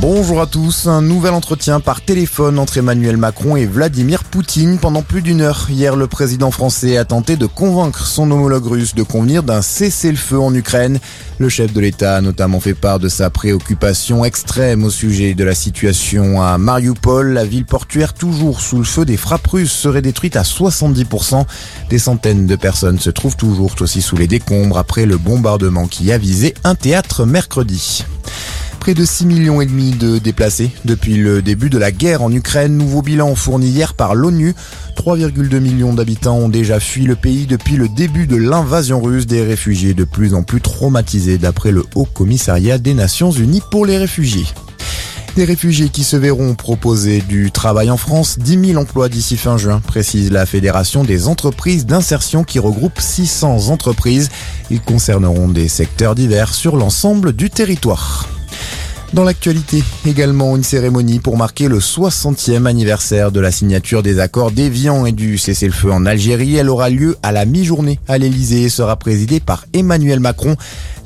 Bonjour à tous, un nouvel entretien par téléphone entre Emmanuel Macron et Vladimir Poutine pendant plus d'une heure. Hier, le président français a tenté de convaincre son homologue russe de convenir d'un cessez-le-feu en Ukraine. Le chef de l'État a notamment fait part de sa préoccupation extrême au sujet de la situation à Mariupol. La ville portuaire toujours sous le feu des frappes russes serait détruite à 70%. Des centaines de personnes se trouvent toujours aussi sous les décombres après le bombardement qui a visé un théâtre mercredi. Près de 6 millions et demi de déplacés depuis le début de la guerre en Ukraine. Nouveau bilan fourni hier par l'ONU. 3,2 millions d'habitants ont déjà fui le pays depuis le début de l'invasion russe. Des réfugiés de plus en plus traumatisés d'après le Haut Commissariat des Nations Unies pour les réfugiés. Des réfugiés qui se verront proposer du travail en France, 10 000 emplois d'ici fin juin, précise la Fédération des entreprises d'insertion qui regroupe 600 entreprises. Ils concerneront des secteurs divers sur l'ensemble du territoire. Dans l'actualité, également une cérémonie pour marquer le 60e anniversaire de la signature des accords d'Évian et du cessez-le-feu en Algérie. Elle aura lieu à la mi-journée à l'Elysée et sera présidée par Emmanuel Macron.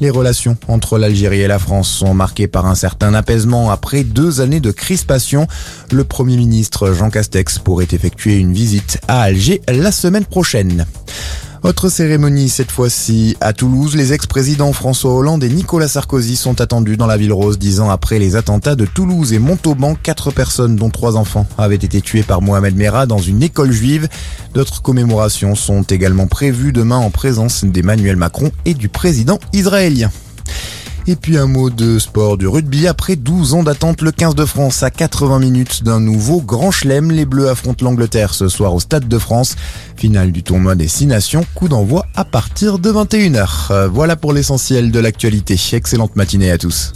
Les relations entre l'Algérie et la France sont marquées par un certain apaisement après deux années de crispation. Le Premier ministre Jean Castex pourrait effectuer une visite à Alger la semaine prochaine. Autre cérémonie cette fois-ci à Toulouse. Les ex-présidents François Hollande et Nicolas Sarkozy sont attendus dans la ville rose dix ans après les attentats de Toulouse et Montauban. Quatre personnes, dont trois enfants, avaient été tuées par Mohamed Merah dans une école juive. D'autres commémorations sont également prévues demain en présence d'Emmanuel Macron et du président israélien. Et puis un mot de sport du rugby. Après 12 ans d'attente, le 15 de France à 80 minutes d'un nouveau grand chelem. Les Bleus affrontent l'Angleterre ce soir au Stade de France. Finale du tournoi des 6 nations. Coup d'envoi à partir de 21h. Euh, voilà pour l'essentiel de l'actualité. Excellente matinée à tous.